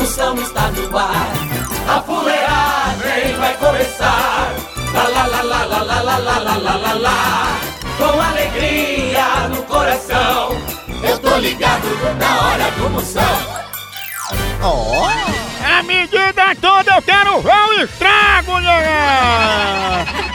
Moção está no ar. A fuleagem vai começar. Lá, lá, lá, lá, lá, lá, lá, lá, lá, lá, lá, lá. Com alegria no coração. Eu tô ligado na hora do Moção. A medida toda eu quero ver o estrago, nega!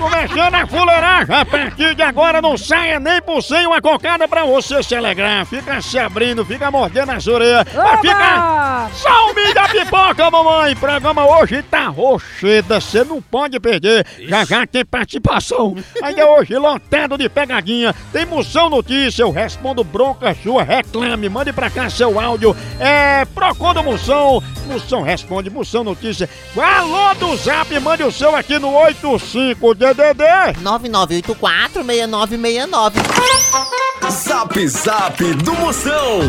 Começando a fuleiragem, a partir de agora não saia nem por sem uma cocada pra você se alegrar. Fica se abrindo, fica mordendo as orelhas. Mas fica milho da pipoca, mamãe. Programa hoje tá rocheda, você não pode perder. Já já tem participação. Ainda hoje lotado de pegadinha. Tem moção notícia, eu respondo bronca sua, reclame, mande pra cá seu áudio. É Procon Moção, Moção responde, Moção notícia. Alô do Zap, mande o seu aqui no 85 DDD. 9984-6969. Zap Zap do Moção.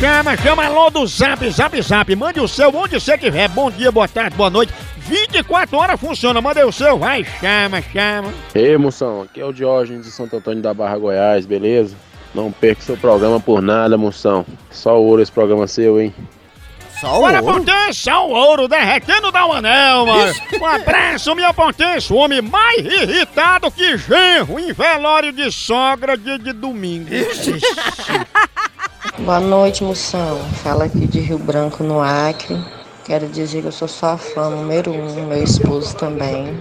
Chama, chama alô do Zap, Zap Zap. Mande o seu onde você quiser. Bom dia, boa tarde, boa noite. 24 horas funciona. Manda o seu, vai, chama, chama. Ei, moção, aqui é o Diógenes de Santo Antônio da Barra Goiás, beleza? Não perca seu programa por nada, moção. Só ouro esse programa seu, hein? Só o Bora, ouro? potência, o ouro derretendo da anel, mano. Um abraço, minha potência, o homem mais irritado que genro em velório de sogra dia de domingo. Boa noite, moção. Fala aqui de Rio Branco, no Acre. Quero dizer que eu sou sua fã número um, meu esposo também.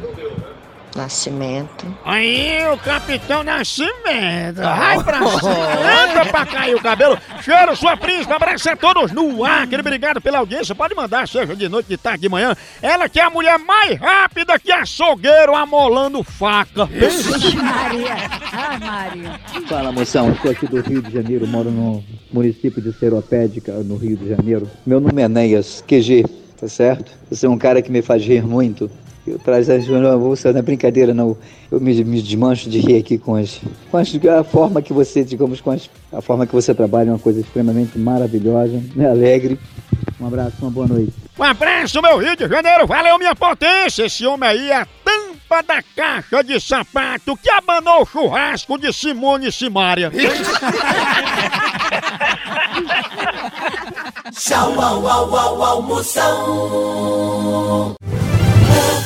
Nascimento. Aí, o Capitão Nascimento. Vai pra cima. Pra cair o cabelo. Cheiro, sua príncipe. Abraço a todos no ar. Querido, obrigado pela audiência. Pode mandar, seja de noite, de tarde, de manhã. Ela que é a mulher mais rápida que açougueiro amolando faca. Maria. Ah, Maria. Fala moção, estou aqui do Rio de Janeiro, moro no município de Seropédica, no Rio de Janeiro. Meu nome é Enéas, QG, tá certo? Você é um cara que me faz rir muito. Eu traz as você não é brincadeira não. Eu me, me desmancho de rir aqui com as, com as a forma que você, digamos, com as, a forma que você trabalha é uma coisa extremamente maravilhosa, né? alegre. Um abraço, uma boa noite. Um abraço, meu Rio de Janeiro. Valeu, minha potência. Esse homem aí é a tampa da caixa de sapato que abanou o churrasco de Simone Simaria. Tchau, au, au, au, au, Moção. O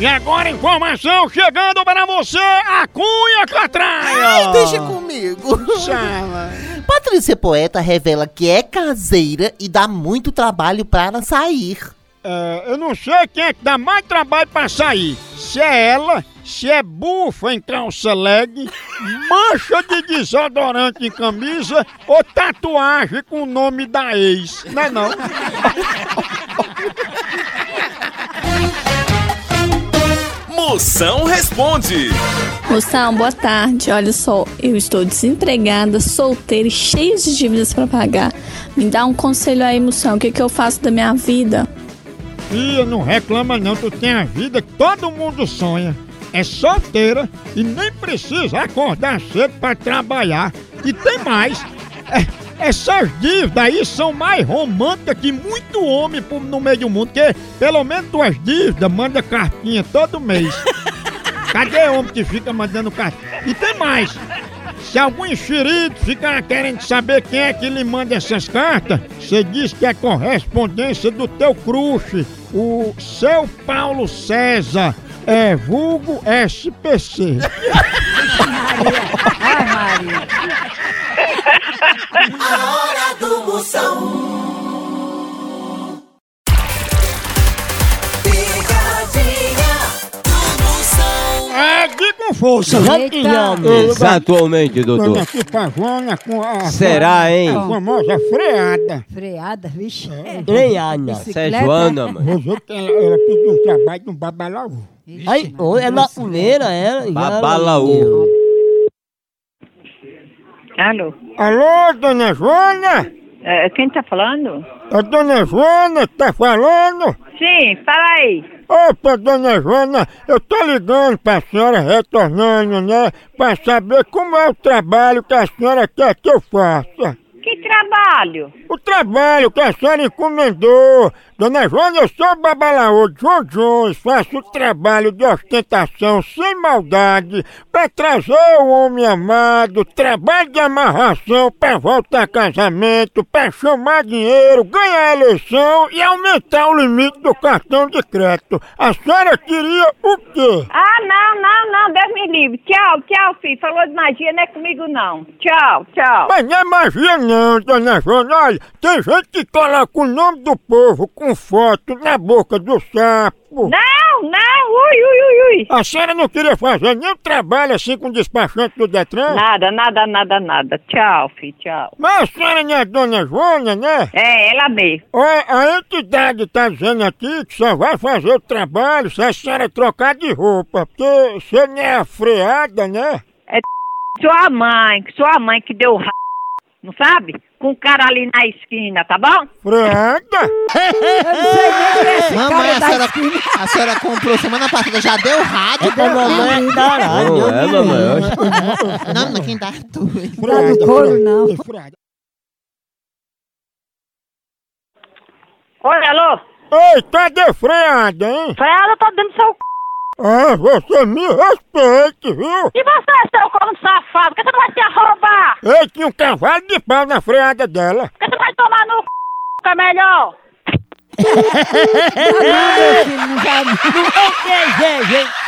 E agora informação chegando para você, a Cunha Catraia. Ai, deixa comigo. Chama. Patrícia Poeta revela que é caseira e dá muito trabalho para sair. É, eu não sei quem é que dá mais trabalho pra sair. Se é ela, se é bufa em calça leg, mancha de desodorante em camisa ou tatuagem com o nome da ex. Não é não? Moção responde. Moção, boa tarde. Olha só, eu estou desempregada, solteira e cheia de dívidas para pagar. Me dá um conselho aí, Moção, o que, que eu faço da minha vida? Tia, não reclama não, tu tem a vida que todo mundo sonha. É solteira e nem precisa acordar cedo pra trabalhar. E tem mais. É, essas dívidas aí são mais românticas que muito homem no meio do mundo, porque pelo menos tuas dívidas manda cartinha todo mês. Cadê homem que fica mandando cartinha? E tem mais. Se algum enxerido ficar querendo saber quem é que lhe manda essas cartas, você diz que é correspondência do teu crush, o seu Paulo César, é vulgo SPC. Ai, Maria. A hora do Moção. Com força. Eita. Exatamente, Vamos doutor. aqui pra Joana com a, Será, hein? a famosa freada. Freada, vixe. Ana, Bicicleta. você é Joana, mano. Ver que ela, ela pediu um trabalho no Babalaú. Ai, é macuneira, ela? Babalaú. Alô? Alô, dona Joana? É, quem tá falando? A dona Joana tá falando? Sim, fala aí. Opa, dona Joana, eu tô ligando pra senhora retornando, né? Pra saber como é o trabalho que a senhora quer que eu faça. Que trabalho? O trabalho que a senhora encomendou. Dona Joana, eu sou babalaô de João Jones, faço o trabalho de ostentação sem maldade pra trazer o homem amado, trabalho de amarração pra voltar a casamento, pra chamar dinheiro, ganhar eleição e aumentar o limite do cartão de crédito. A senhora queria o quê? Ah, não, não, não, Deus me livre. Tchau, tchau, filho. Falou de magia, não é comigo não. Tchau, tchau. Mas não é magia não, dona Joana. Olha, tem gente que coloca o nome do povo com foto na boca do sapo. Não, não, ui, ui, ui, ui. A senhora não queria fazer nenhum trabalho assim com despachante do Detran? Nada, nada, nada, nada. Tchau, filho, tchau. Mas a senhora não é dona Joana, né? É, ela mesmo. Olha, a entidade tá dizendo aqui que só vai fazer o trabalho se a senhora trocar de roupa, porque você não é a freada, né? Sua mãe, sua mãe que deu ra... Não sabe? Com o cara ali na esquina, tá bom? Freada? Mamãe, a senhora, a senhora comprou semana passada, já deu rádio pra mamãe. Não, é, mamãe. eu acho- Não, não, quem dá tudo. Tá no couro, não. Oi, alô? Ei, cadê freada, hein? Freada, tô dando seu c... Ah, você me respeite, viu? E você, seu corno safado? Por que você não vai se arrombar? Ei, tinha um cavalo de pau na freada dela. Por que você vai tomar no c... que é melhor? Não, não. Eu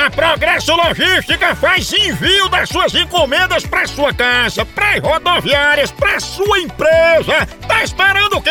A Progresso Logística faz envio das suas encomendas para sua casa, para rodoviárias, para sua empresa. Tá esperando o quê?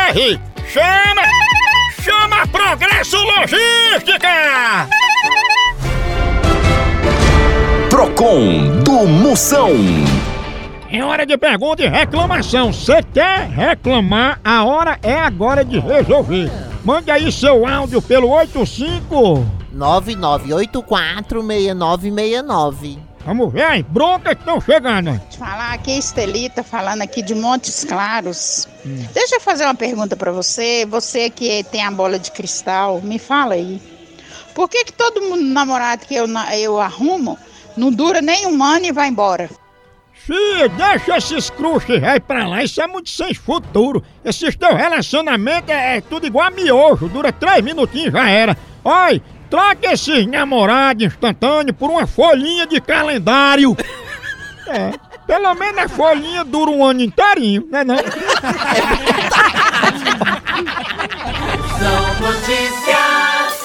progressologística.com.br. Chama! Chama Progresso Logística! Procon do Moção. É hora de pergunta e reclamação. Você quer reclamar? A hora é agora de resolver. Mande aí seu áudio pelo 85. 99846969. Vamos ver as broncas que estão chegando. Te falar aqui, Estelita, falando aqui de Montes Claros. Deixa eu fazer uma pergunta pra você. Você que tem a bola de cristal, me fala aí. Por que, que todo mundo namorado que eu, eu arrumo não dura nem um ano e vai embora? Fia, deixa esses cruxes aí pra lá, isso é muito sem futuro. Esses teu relacionamento é, é tudo igual a miojo, dura três minutinhos já era. Oi, troca esses namorados instantâneos por uma folhinha de calendário. É, pelo menos a folhinha dura um ano inteirinho, né não? São notícias.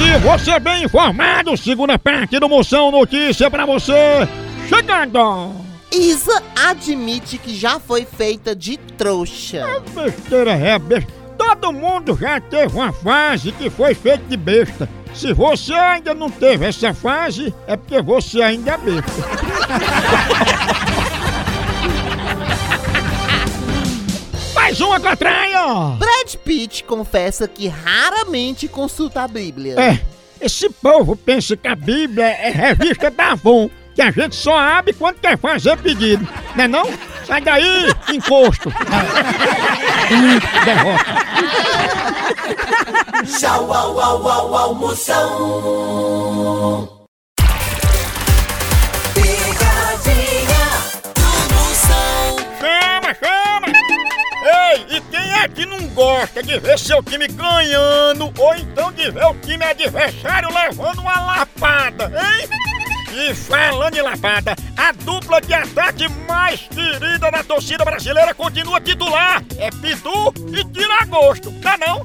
E você bem informado, segunda parte do Moção Notícia pra você. Chegando! Isa admite que já foi feita de trouxa. Besteira é besta. Todo mundo já teve uma fase que foi feita de besta. Se você ainda não teve essa fase, é porque você ainda é besta. Mais uma catraia! Brad Pitt confessa que raramente consulta a Bíblia. É, esse povo pensa que a Bíblia é revista da Avon, que a gente só abre quando quer fazer pedido. Não é não? Sai daí, encosto! Derrota. Tchau, au, au, au, almoção. E quem é que não gosta de ver seu time ganhando ou então de ver o time adversário levando uma lapada, hein? E falando em lapada, a dupla de ataque mais querida da torcida brasileira continua titular. É Pitu e Tiragosto, tá não?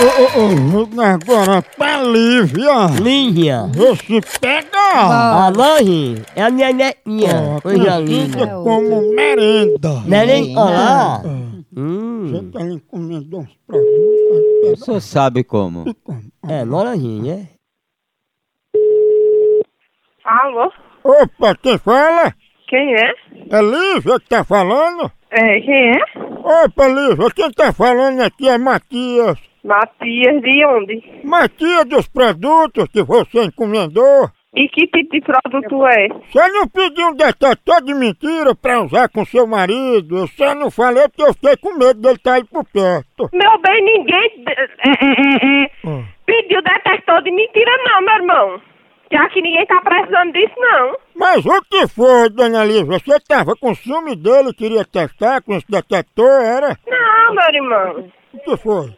Ô, ô, ô, agora pra Lívia. Lívia. Você pega. Alô, Rim. É a minha netinha. Coisa linda. como merenda. Merenda? Olá. Você tá encomendando uns produtos. Você sabe como? É, Loranjinha, né? Alô? Opa, quem fala? Quem é? É Lívia que tá falando? É, quem é? Opa, Lívia, quem tá falando aqui é Matias. Matias de onde? Matias dos produtos que você encomendou. E que tipo de produto é? Você não pediu um detetor de mentira pra usar com seu marido? Eu só não falei porque eu fiquei com medo dele estar aí por perto. Meu bem, ninguém é, é, é, Hum. pediu detector de mentira não, meu irmão. Já que ninguém tá precisando disso, não. Mas o que foi, dona Lívia? Você tava com ciúme dele e queria testar com esse detector, era? Não, meu irmão. O que foi?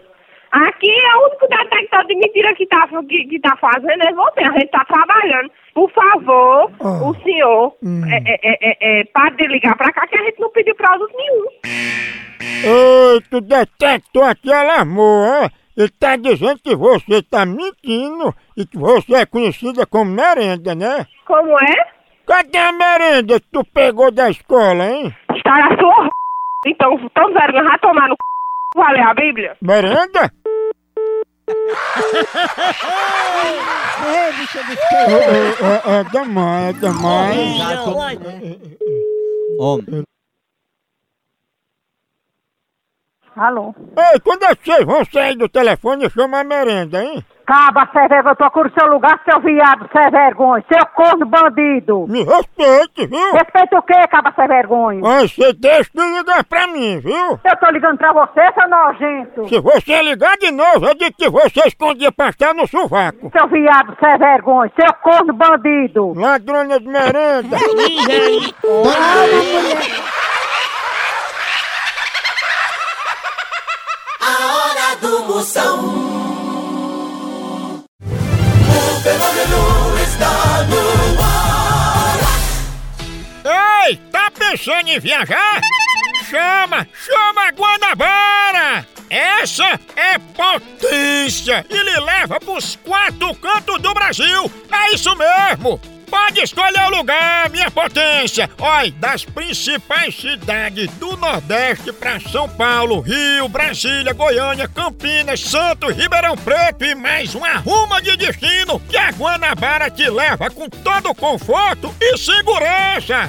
Aqui é o único detector de mentira que tá, que, que tá fazendo é você. A gente tá trabalhando. Por favor, Ah. o senhor, Hum. é, é, é, é, é, pare de ligar pra cá que a gente não pediu produto nenhum. Eita, o detector aqui alarmou, é? Ele tá dizendo que você tá mentindo e que você é conhecida como merenda, né? Como é? Cadê a merenda que tu pegou da escola, hein? Está na sua. Então, tão vergonha, vai tomar no c... Vai ler a Bíblia? Merenda? É, é, é demais, é demais. Homem. Alô? Ei, quando é que vocês vão sair do telefone e chamar a merenda, hein? Caba, sem vergonha, procura o seu lugar, seu viado, sem vergonha, seu corno bandido. Me respeite, viu? Respeita o quê, caba, sem vergonha? Ai, você deixa de ligar pra mim, viu? Eu tô ligando pra você, seu nojento. Se você ligar de novo, eu digo que você escondia pastel no sovaco. Seu viado, sem vergonha, seu corno bandido. Ladrona de merenda. Moção. O fenômeno está no ar. Ei, tá pensando em viajar? Chama, chama a Guanabara! Essa é potência e lhe leva pros quatro cantos do Brasil! É isso mesmo! Pode escolher o lugar, minha potência! Olha, das principais cidades do Nordeste para São Paulo, Rio, Brasília, Goiânia, Campinas, Santos, Ribeirão Preto e mais uma ruma de destino que a Guanabara te leva com todo o conforto e segurança!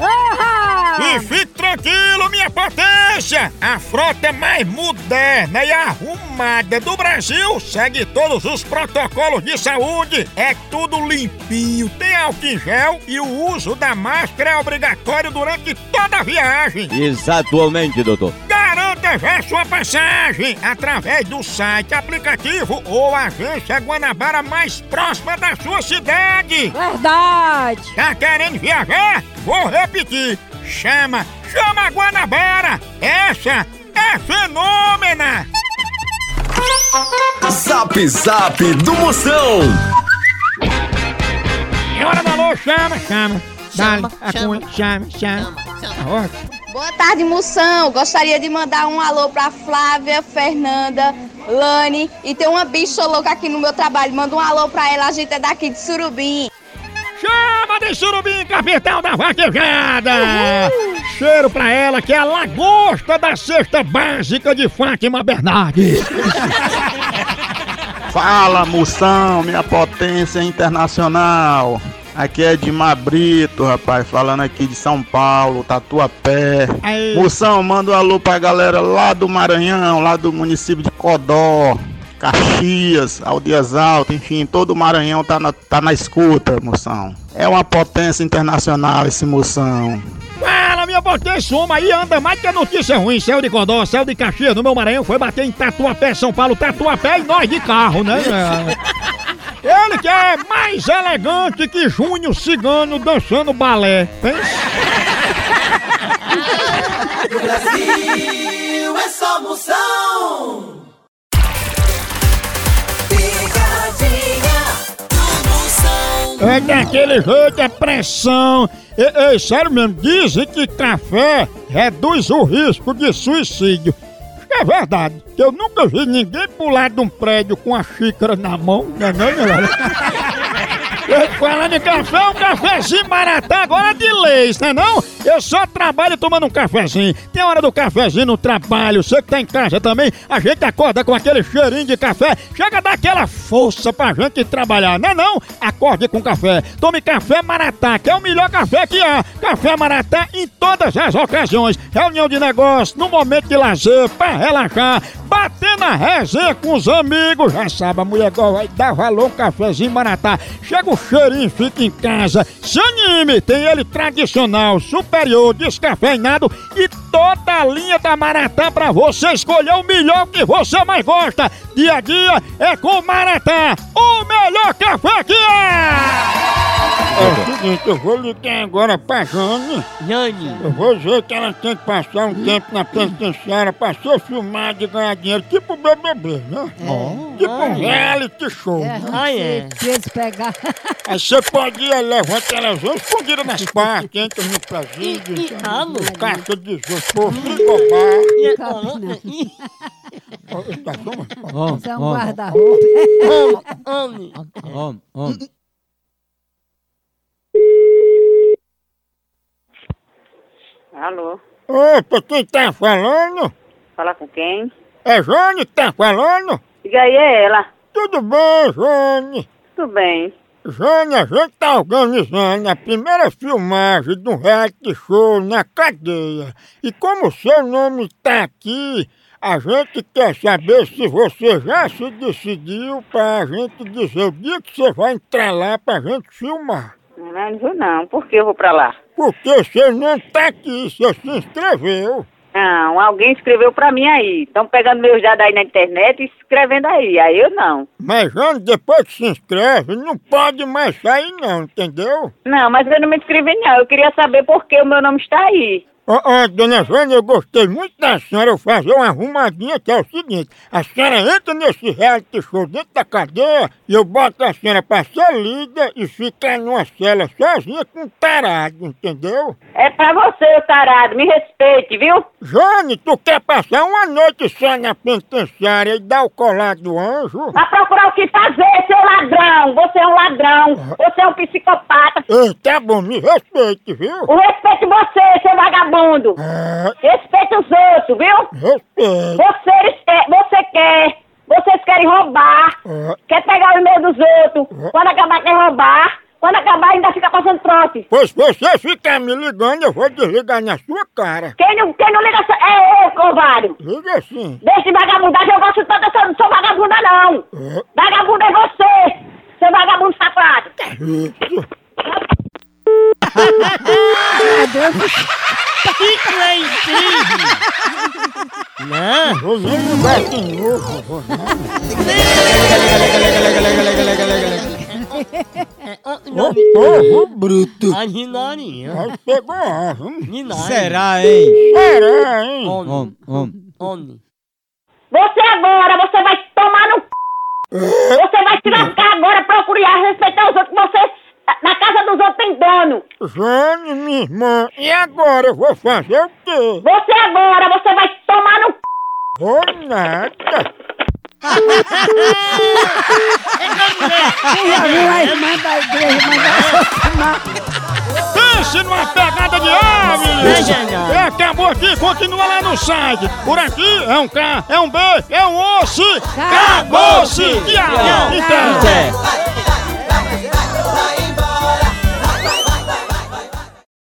E fique tranquilo, minha potência! A frota mais moderna e arrumada do Brasil segue todos os protocolos de saúde. É tudo limpinho, tem álcool gel e o uso da máscara é obrigatório durante toda a viagem. Exatamente, doutor. Garanta já sua passagem através do site, aplicativo ou agência Guanabara mais próxima da sua cidade. Verdade! Tá querendo viajar? Vou repetir. Chama, chama a Guanabara. Essa é fenômena. Zap Zap do Moção. Hora da alô, chama, chama. Dale, a cunha, chama, chama. Tá ótimo. Boa tarde, Moção. Gostaria de mandar um alô pra Flávia, Fernanda, Lani e tem uma bicha louca aqui no meu trabalho. Manda um alô pra ela, a gente é daqui de Surubim. Chama de surubim, capital da vaquejada! Cheiro pra ela que é a lagosta da cesta básica de Fátima Bernardes. Fala, moção, minha potência internacional. Aqui é de Brito, rapaz, falando aqui de São Paulo, Tatuapé. Moção, manda um alô pra galera lá do Maranhão, lá do município de Codó, Caxias, Aldias Altas, enfim, todo o Maranhão tá na, tá na escuta, moção. É uma potência internacional esse moção. Fala, minha potência, uma aí anda mais que a notícia ruim. Céu de Codó, céu de Caxias, no meu Maranhão, foi bater em Tatuapé, São Paulo, Tatuapé e nós de carro, né? Ele que é mais elegante que Júnior Cigano dançando balé. Pensa? No Brasil é só moção. É daquele jeito, é pressão. Ei, ei, sério mesmo, dizem que café reduz o risco de suicídio. É verdade, eu nunca vi ninguém pular de um prédio com a xícara na mão, não é não? Eu Falando em café, um cafezinho maratá agora de leis, não é não? Eu só trabalho tomando um cafezinho. Tem hora do cafezinho no trabalho, você que tá em casa também, a gente acorda com aquele cheirinho de café, chega a dar aquela força pra gente trabalhar, não é não? Acorde com café, tome café maratá, que é o melhor café que há. Café maratá em todas as ocasiões, reunião de negócio, no momento de lazer, pra relaxar, bater na resenha com os amigos, já sabe, a mulher vai dar valor um cafezinho maratá. Chega o cheirinho, fica em casa, se anime, tem ele tradicional, superior, descafeinado e toda a linha da Maratá pra você escolher o melhor que você mais gosta. Dia a dia é com Maratá, o melhor café que é! É o seguinte, eu vou ligar agora pra Jane. Jane. Eu vou dizer que ela tem que passar um tempo na penitenciária pra ser filmada e ganhar dinheiro, tipo BBB, né? Tipo um reality show. né? Ah, é. Se eles pegar. Aí você pode ir levar a televisão escondida nas partes, entra no presídio, Ah, não. caixa de isopor, frigobar. Ó, tá bom? Isso é um guarda-roupa. Homem, homem. Homem, Alô, Opa, quem tá falando? fala com quem? É Jane que tá falando? Diga aí, é ela. Tudo bem, Jane? Tudo bem. Jane, a gente tá organizando a primeira filmagem de um reality show na cadeia. E como seu nome tá aqui, a gente quer saber se você já se decidiu pra gente dizer o dia que você vai entrar lá pra gente filmar. Não, não vou não. Por que eu vou pra lá? Porque você não tá aqui, você se inscreveu. Não, alguém escreveu pra mim aí. Estão pegando meus dados aí na internet e escrevendo aí. Aí eu não. Mas, Jane, depois que se inscreve, não pode mais sair não, entendeu? Não, mas eu não me inscrevi não. Eu queria saber por que o meu nome está aí. Ó, ó, dona Jônia, eu gostei muito da senhora eu fazer uma arrumadinha que é o seguinte, a senhora entra nesse reality show dentro da cadeia e eu boto a senhora pra ser líder e ficar numa cela sozinha com um tarado, entendeu? É pra você, o tarado, me respeite, viu? Jônia, tu quer passar uma noite só na penitenciária e dar o colar do anjo? Vai procurar o que fazer, seu ladrão! Você é um ladrão! Você é um psicopata! Ei, tá bom, me respeite, viu? O respeito você, seu vagabundo! Respeita os outros, viu? Respeito. Você, quer- você quer, vocês querem roubar, quer pegar o e-mail dos outros, quando acabar quer roubar, quando acabar ainda fica passando trote. Pois você ficar me ligando, eu vou desligar na sua cara. Quem não, quem não liga é eu, covarde. Liga sim. Deixa de vagabundagem, eu gosto tanto, eu não sou vagabunda não. Vagabundo é você, seu vagabundo safado. Não. Vou nem ligar de novo. Ô, bruto. A Ninarinha. Aí pegou a. Será, hein? Será, hein? Homem, homem. Homem. Você agora, você vai tomar no c... Você vai se lascar agora, procurar respeitar os outros, você... Na casa dos outros tem dono. Jane, minha irmã, e agora eu vou fazer o quê? Você agora, você vai tomar no c... Vou nada. Pense numa pegada de ave! É, acabou aqui, continua lá no site. Por aqui é um K, é um B, é um osso. Acabou-se! Tchau. Então.